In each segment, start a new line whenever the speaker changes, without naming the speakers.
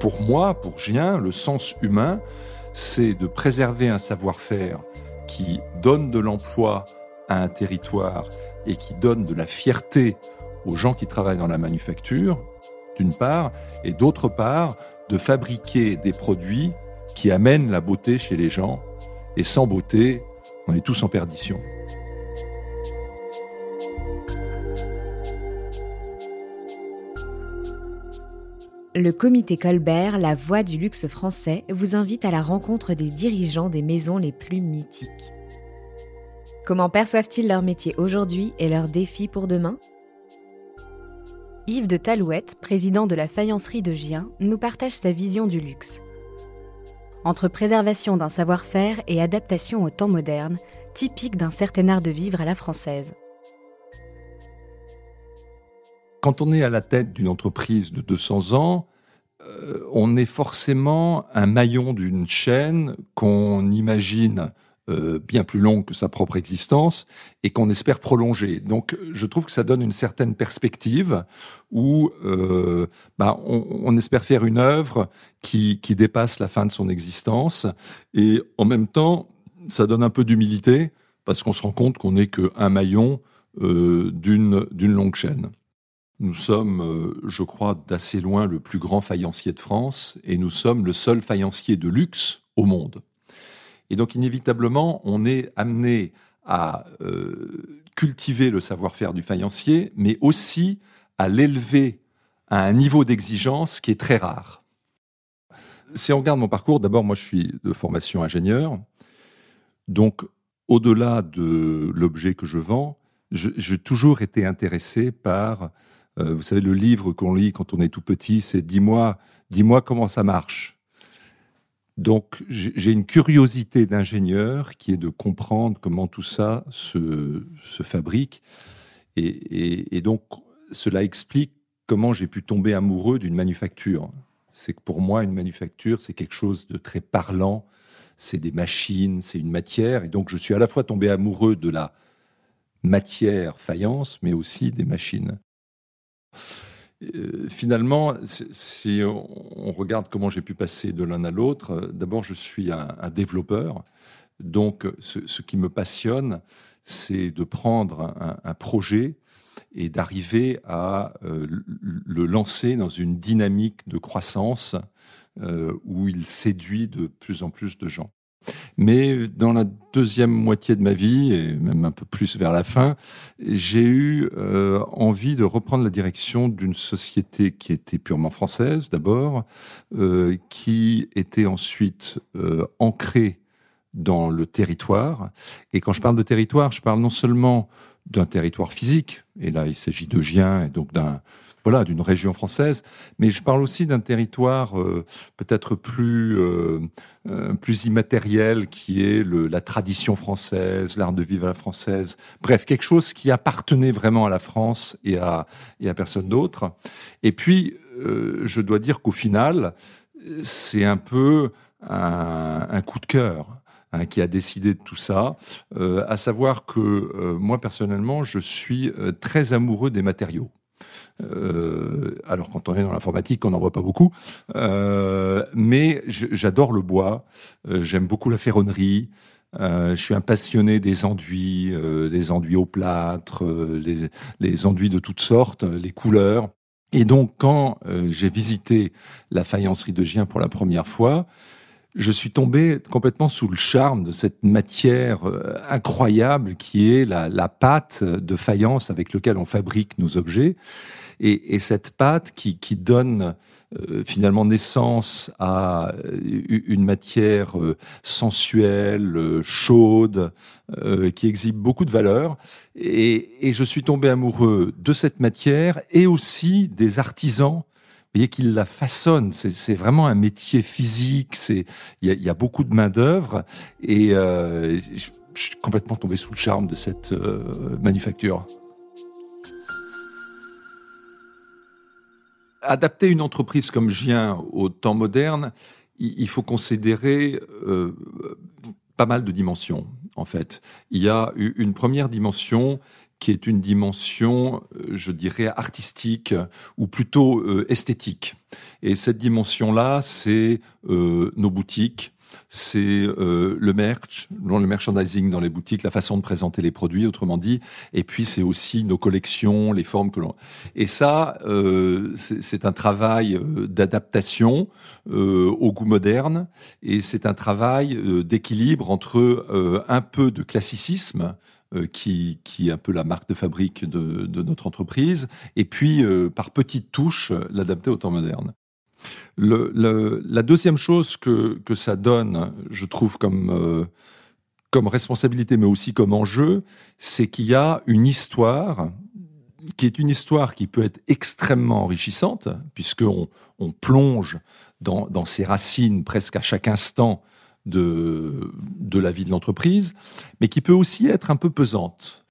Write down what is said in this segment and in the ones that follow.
pour moi, pour Gien, le sens humain, c'est de préserver un savoir-faire qui donne de l'emploi à un territoire et qui donne de la fierté aux gens qui travaillent dans la manufacture, d'une part, et d'autre part, de fabriquer des produits qui amènent la beauté chez les gens. Et sans beauté, on est tous en perdition.
Le comité Colbert, la voix du luxe français, vous invite à la rencontre des dirigeants des maisons les plus mythiques. Comment perçoivent-ils leur métier aujourd'hui et leurs défis pour demain? Yves de Talouette, président de la faïencerie de Gien, nous partage sa vision du luxe. Entre préservation d'un savoir-faire et adaptation au temps moderne, typique d'un certain art de vivre à la française.
Quand on est à la tête d'une entreprise de 200 ans, euh, on est forcément un maillon d'une chaîne qu'on imagine euh, bien plus longue que sa propre existence et qu'on espère prolonger. Donc, je trouve que ça donne une certaine perspective où euh, bah, on, espère faire une œuvre qui, qui dépasse la fin de son existence et en même temps, ça donne un peu d'humilité parce qu'on se rend compte qu'on n'est qu'un maillon d'une longue chaîne. Nous sommes, euh, je crois, d'assez loin le plus grand faïencier de France et nous sommes le seul faïencier de luxe au monde. Et donc, inévitablement, on est amené à euh, cultiver le savoir-faire du faïencier, mais aussi à l'élever à un niveau d'exigence qui est très rare. Si on regarde mon parcours, d'abord, moi, je suis de formation ingénieur. Donc, au-delà de l'objet que je vends, j'ai toujours été intéressé par euh, vous savez, le livre qu'on lit quand on est tout petit, c'est Dis-moi, dis-moi comment ça marche. Donc, j'ai une curiosité d'ingénieur qui est de comprendre comment tout ça se, fabrique. Et, donc, cela explique comment j'ai pu tomber amoureux d'une manufacture. C'est que pour moi, une manufacture, c'est quelque chose de très parlant. C'est des machines, c'est une matière. Et donc, je suis à la fois tombé amoureux de la matière faïence, mais aussi des machines. Euh, finalement, si on regarde comment j'ai pu passer de l'un à l'autre, euh, d'abord je suis un, développeur, donc ce, qui me passionne, c'est de prendre un, projet et d'arriver à euh, le lancer dans une dynamique de croissance où il séduit de plus en plus de gens. Mais dans la deuxième moitié de ma vie, et même un peu plus vers la fin, j'ai eu euh, envie de reprendre la direction d'une société qui était purement française d'abord, euh, qui était ensuite euh, ancrée dans le territoire. Et quand je parle de territoire, je parle non seulement d'un territoire physique, et là il s'agit de Gien, et donc d'un voilà, d'une région française, mais je parle aussi d'un territoire euh, peut-être plus euh, euh, plus immatériel, qui est le, la tradition française, l'art de vivre à la française. Bref, quelque chose qui appartenait vraiment à la France et à et à personne d'autre. Et puis, je dois dire qu'au final, c'est un peu un, un coup de cœur. Hein, qui a décidé de tout ça, à savoir que moi personnellement, je suis très amoureux des matériaux. Euh, alors quand on est dans l'informatique, on n'en voit pas beaucoup. Euh, mais j'adore le bois. Euh, j'aime beaucoup la ferronnerie. je suis un passionné des enduits, des enduits au plâtre, les, les, enduits de toutes sortes, les couleurs. Et donc, quand j'ai visité la faïencerie de Gien pour la première fois, je suis tombé complètement sous le charme de cette matière incroyable qui est la, la pâte de faïence avec laquelle on fabrique nos objets et, cette pâte qui, donne euh, finalement naissance à une matière euh, sensuelle, euh, chaude, qui exhibe beaucoup de valeur. Et, et, je suis tombé amoureux de cette matière et aussi des artisans. Voyez qu'ils la façonnent. C'est vraiment un métier physique. Il y a, beaucoup de main d'œuvre et je, je, suis complètement tombé sous le charme de cette manufacture. adapter une entreprise comme Gien au temps moderne, il faut considérer euh, pas mal de dimensions, en fait. Il y a une première dimension qui est une dimension, je dirais, artistique ou plutôt esthétique. Et cette dimension-là, c'est nos boutiques, c'est euh, le merch, le merchandising dans les boutiques, la façon de présenter les produits, autrement dit. Et puis c'est aussi nos collections, les formes que l'on. Et ça, euh, c'est un travail euh, d'adaptation au goût moderne, et c'est un travail d'équilibre entre un peu de classicisme. Qui, qui, est un peu la marque de fabrique de, de notre entreprise, et puis par petites touches l'adapter au temps moderne. La deuxième chose que, que, ça donne, je trouve, comme, euh, comme responsabilité, mais aussi comme enjeu, c'est qu'il y a une histoire qui est une histoire qui peut être extrêmement enrichissante, puisqu'on on plonge dans, dans ses racines presque à chaque instant de, de la vie de l'entreprise, mais qui peut aussi être un peu pesante.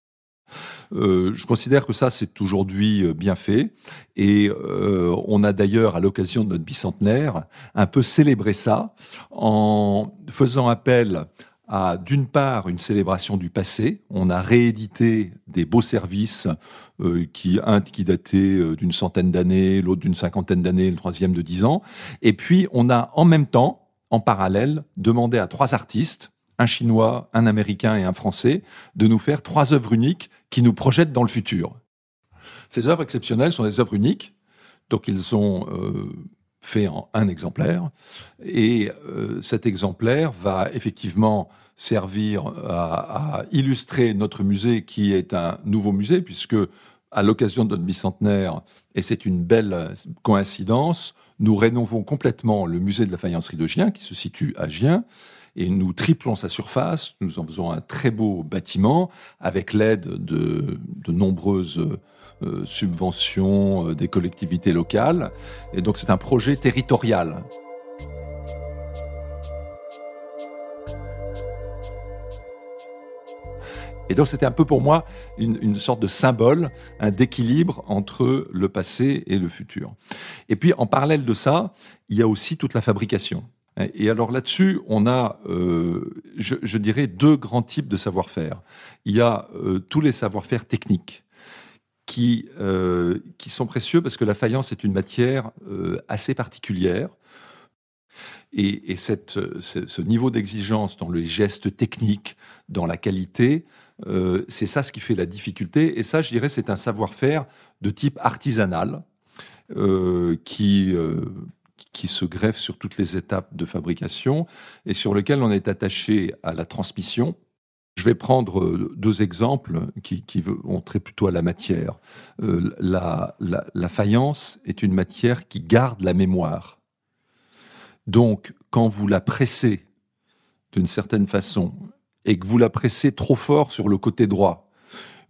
Euh, je considère que ça, c'est aujourd'hui euh, bien fait. Et euh, on a d'ailleurs, à l'occasion de notre bicentenaire, un peu célébré ça en faisant appel à, d'une part, une célébration du passé. On a réédité des beaux services, qui un qui datait d'une centaine d'années, l'autre d'une cinquantaine d'années, le troisième de dix ans. Et puis, on a en même temps, en parallèle, demandé à trois artistes, un Chinois, un Américain et un Français, de nous faire trois œuvres uniques qui nous projettent dans le futur. Ces œuvres exceptionnelles sont des œuvres uniques, donc ils ont euh, fait en un exemplaire, et euh, cet exemplaire va effectivement servir à, illustrer notre musée qui est un nouveau musée, puisque à l'occasion de notre bicentenaire, et c'est une belle coïncidence, nous rénovons complètement le musée de la faïencerie de Gien, qui se situe à Gien, et nous triplons sa surface, nous en faisons un très beau bâtiment avec l'aide de, de nombreuses euh, subventions euh, des collectivités locales. Et donc c'est un projet territorial. Et donc c'était un peu pour moi une, sorte de symbole, un d'équilibre entre le passé et le futur. Et puis en parallèle de ça, il y a aussi toute la fabrication. Et alors là-dessus, on a, euh, je, dirais, deux grands types de savoir-faire. Il y a euh, tous les savoir-faire techniques qui, euh, qui sont précieux parce que la faïence est une matière assez particulière. Et, cette, ce, niveau d'exigence dans les gestes techniques, dans la qualité, c'est ça ce qui fait la difficulté. Et ça, je dirais, c'est un savoir-faire de type artisanal qui qui se greffe sur toutes les étapes de fabrication et sur lequel on est attaché à la transmission. Je vais prendre euh, deux exemples qui, vont très plutôt à la matière. Euh, la, la faïence est une matière qui garde la mémoire. Donc, quand vous la pressez d'une certaine façon et que vous la pressez trop fort sur le côté droit,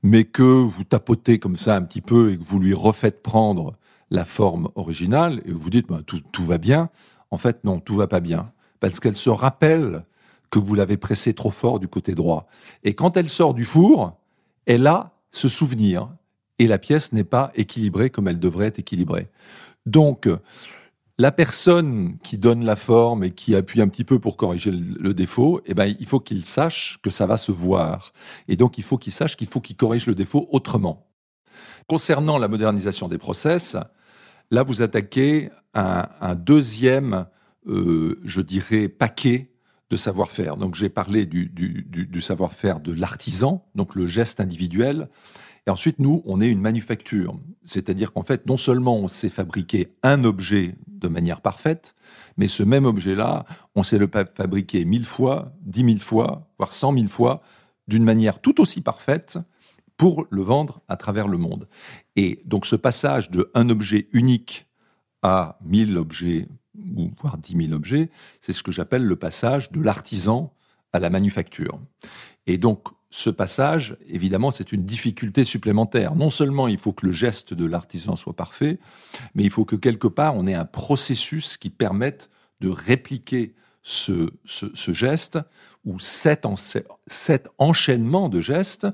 mais que vous tapotez comme ça un petit peu et que vous lui refaites prendre la forme originale et vous dites bah, tout, tout, va bien. En fait, non, tout va pas bien. Parce qu'elle se rappelle que vous l'avez pressée trop fort du côté droit. Et quand elle sort du four, elle a ce souvenir. Et la pièce n'est pas équilibrée comme elle devrait être équilibrée. Donc, la personne qui donne la forme et qui appuie un petit peu pour corriger le, défaut, eh ben, il faut qu'il sache que ça va se voir. Et donc, il faut qu'il sache qu'il faut qu'il corrige le défaut autrement. Concernant la modernisation des process, Là, vous attaquez un, deuxième, euh, je dirais, paquet de savoir-faire. Donc, j'ai parlé du, du, du, savoir-faire de l'artisan, donc le geste individuel. Et ensuite, nous, on est une manufacture. C'est-à-dire qu'en fait, non seulement on sait fabriquer un objet de manière parfaite, mais ce même objet-là, on sait le fabriquer mille fois, dix mille fois, voire cent mille fois, d'une manière tout aussi parfaite, pour le vendre à travers le monde. Et donc ce passage de un objet unique à 1000 objets, ou voire 10 000 objets, c'est ce que j'appelle le passage de l'artisan à la manufacture. Et donc ce passage, évidemment, c'est une difficulté supplémentaire. Non seulement il faut que le geste de l'artisan soit parfait, mais il faut que quelque part on ait un processus qui permette de répliquer ce, ce, geste ou cet, cet enchaînement de gestes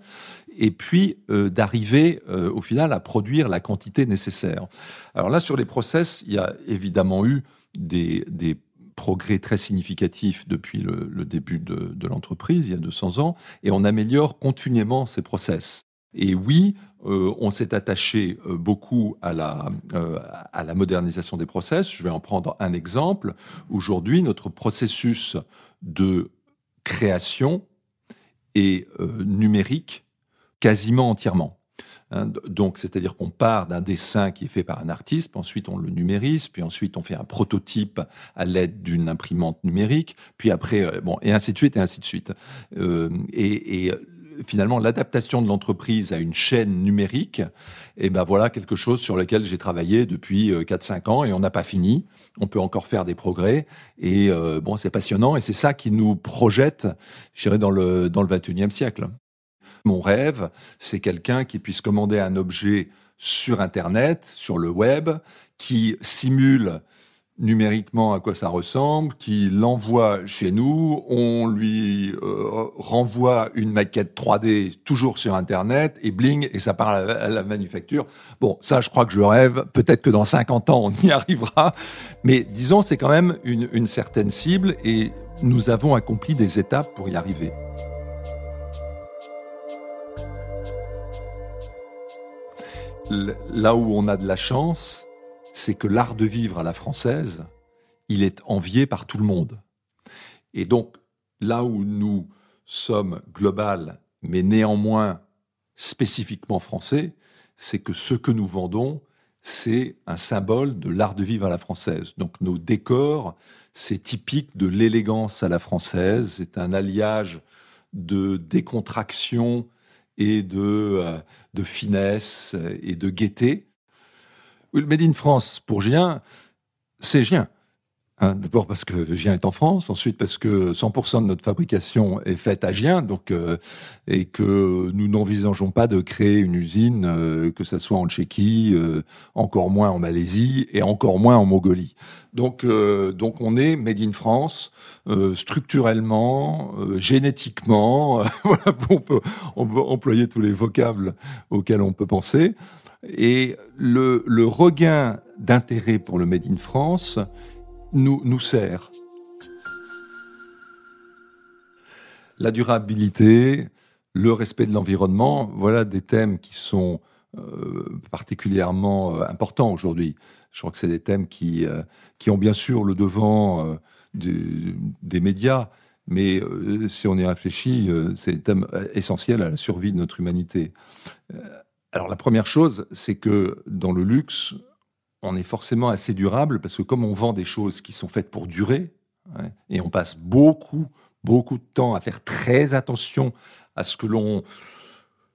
et puis euh, d'arriver euh, au final à produire la quantité nécessaire. Alors là, sur les process, il y a évidemment eu des, progrès très significatifs depuis le, début de, l'entreprise, il y a 200 ans, et on améliore continuellement ces process. Et oui, on s'est attaché beaucoup à la, à la modernisation des process. Je vais en prendre un exemple. Aujourd'hui, notre processus de création est numérique quasiment entièrement. Hein, donc, c'est-à-dire qu'on part d'un dessin qui est fait par un artiste, ensuite on le numérise, puis ensuite on fait un prototype à l'aide d'une imprimante numérique, puis après, euh, bon, et ainsi de suite, et ainsi de suite. Euh, et, euh, finalement, l'adaptation de l'entreprise à une chaîne numérique, et eh ben voilà quelque chose sur lequel j'ai travaillé depuis 4-5 ans et on n'a pas fini. On peut encore faire des progrès et bon, c'est passionnant et c'est ça qui nous projette, je dirais, dans le dans le 21e siècle. Mon rêve, c'est quelqu'un qui puisse commander un objet sur Internet, sur le web, qui simule numériquement à quoi ça ressemble, qui l'envoie chez nous, on lui euh, renvoie une maquette 3D toujours sur Internet, et bling, et ça part à la, manufacture. Bon, ça, je crois que je rêve. Peut-être que dans 50 ans, on y arrivera. Mais disons, c'est quand même une certaine cible, et nous avons accompli des étapes pour y arriver. Là où on a de la chance, c'est que l'art de vivre à la française, il est envié par tout le monde. Et donc, là où nous sommes global, mais néanmoins spécifiquement français, c'est que ce que nous vendons, c'est un symbole de l'art de vivre à la française. Donc nos décors, c'est typique de l'élégance à la française, c'est un alliage de décontraction et de, euh, de finesse et de gaieté. Le Made in France pour Gien, c'est Gien. Hein, d'abord parce que Gien est en France, ensuite parce que 100% de notre fabrication est faite à Gien, donc euh, et que nous n'envisageons pas de créer une usine, euh, que ce soit en Tchéquie, euh, encore moins en Malaisie et encore moins en Mongolie. Donc donc on est made in France structurellement, génétiquement, voilà, on peut on peut employer tous les vocables auxquels on peut penser. Et le, le regain d'intérêt pour le Made in France, nous, nous sert. La durabilité, le respect de l'environnement, voilà des thèmes qui sont euh, particulièrement euh, importants aujourd'hui. Je crois que c'est des thèmes qui, euh, qui ont bien sûr le devant des médias, mais si on y réfléchit, c'est des thèmes essentiels à la survie de notre humanité. alors la première chose, c'est que dans le luxe, on est forcément assez durable parce que comme on vend des choses qui sont faites pour durer, et on passe beaucoup, beaucoup de temps à faire très attention à ce que l'on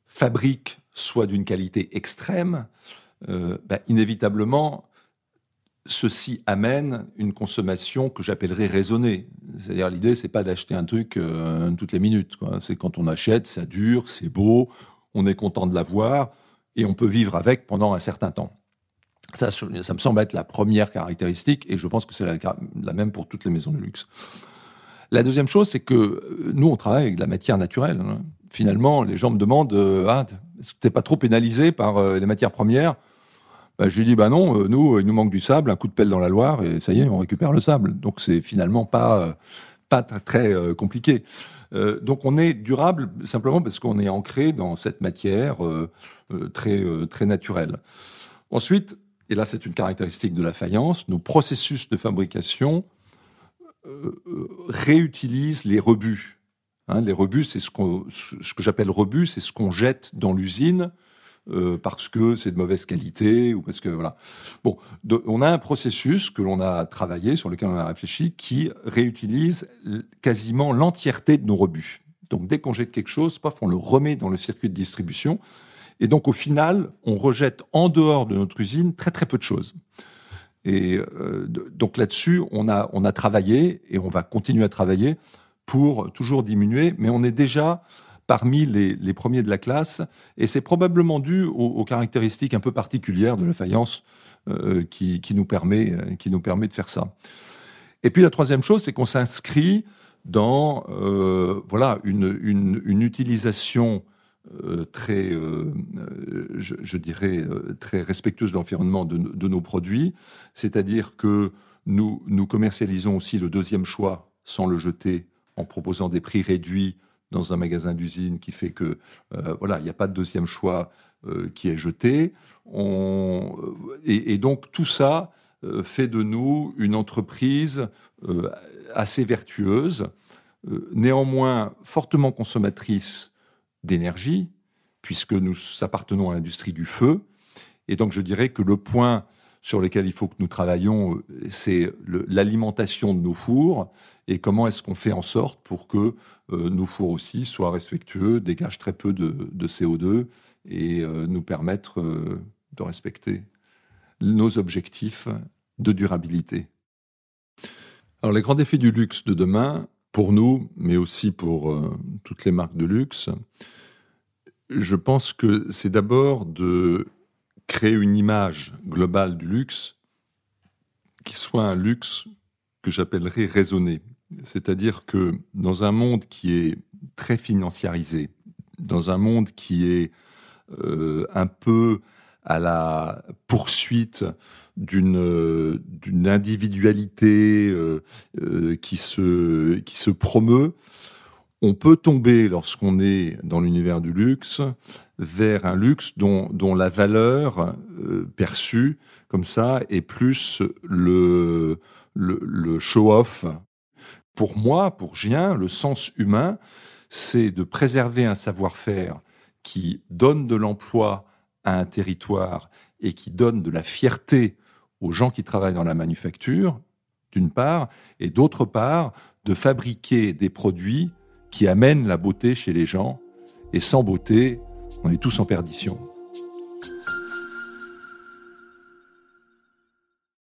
fabrique soit d'une qualité extrême, euh, bah, inévitablement, ceci amène une consommation que j'appellerais raisonnée. C'est-à-dire l'idée, c'est pas d'acheter un truc euh, toutes les minutes. C'est quand on achète, ça dure, c'est beau, on est content de l'avoir et on peut vivre avec pendant un certain temps. Ça, ça me semble être la première caractéristique, et je pense que c'est la, même pour toutes les maisons de luxe. La deuxième chose, c'est que euh, nous, on travaille avec de la matière naturelle. Hein. Finalement, les gens me demandent euh, ah, est-ce que tu n'es pas trop pénalisé par euh, les matières premières? Bah, Je lui dis bah non, nous, il nous manque du sable, un coup de pelle dans la Loire, et ça y est, on récupère le sable. Donc, c'est finalement pas, pas très compliqué. donc, on est durable simplement parce qu'on est ancré dans cette matière très, très naturelle. Ensuite, et là c'est une caractéristique de la faïence, nos processus de fabrication euh, euh, réutilisent les rebuts. Hein, les rebuts, c'est ce, que j'appelle rebut, c'est ce qu'on jette dans l'usine euh, parce que c'est de mauvaise qualité ou parce que voilà. Bon, on a un processus que l'on a travaillé, sur lequel on a réfléchi, qui réutilise quasiment l'entièreté de nos rebuts. Donc dès qu'on jette quelque chose, paf, on le remet dans le circuit de distribution et donc, au final, on rejette en dehors de notre usine très très peu de choses. Et euh, donc là-dessus, on a, on a travaillé et on va continuer à travailler pour toujours diminuer, mais on est déjà parmi les, les premiers de la classe, et c'est probablement dû aux, caractéristiques un peu particulières de la faïence euh, qui, qui, nous permet, euh, qui nous permet de faire ça. Et puis la troisième chose, c'est qu'on s'inscrit dans voilà une, une utilisation euh, très, euh, je, dirais, euh, très respectueuse de l'environnement de, nos produits. C'est-à-dire que nous, commercialisons aussi le deuxième choix sans le jeter en proposant des prix réduits dans un magasin d'usine qui fait que voilà, il n'y a pas de deuxième choix qui est jeté. Et, donc tout ça fait de nous une entreprise assez vertueuse, néanmoins fortement consommatrice d'énergie, puisque nous appartenons à l'industrie du feu. Et donc je dirais que le point sur lequel il faut que nous travaillons, euh, c'est l'alimentation de nos fours et comment est-ce qu'on fait en sorte pour que euh, nos fours aussi soient respectueux, dégagent très peu de, CO2 et euh, nous permettent de respecter nos objectifs de durabilité. Alors les grands défis du luxe de demain, pour nous, mais aussi pour toutes les marques de luxe, je pense que c'est d'abord de créer une image globale du luxe qui soit un luxe que j'appellerais raisonné. C'est-à-dire que dans un monde qui est très financiarisé, dans un monde qui est euh, un peu à la poursuite d'une d'une individualité euh, euh, qui se qui se promeut, on peut tomber lorsqu'on est dans l'univers du luxe vers un luxe dont, dont la valeur euh, perçue comme ça est plus le, le, show-off. Pour moi, pour Gien, le sens humain, c'est de préserver un savoir-faire qui donne de l'emploi à un territoire et qui donne de la fierté aux gens qui travaillent dans la manufacture, d'une part, et d'autre part, de fabriquer des produits qui amènent la beauté chez les gens. Et sans beauté, on est tous en perdition.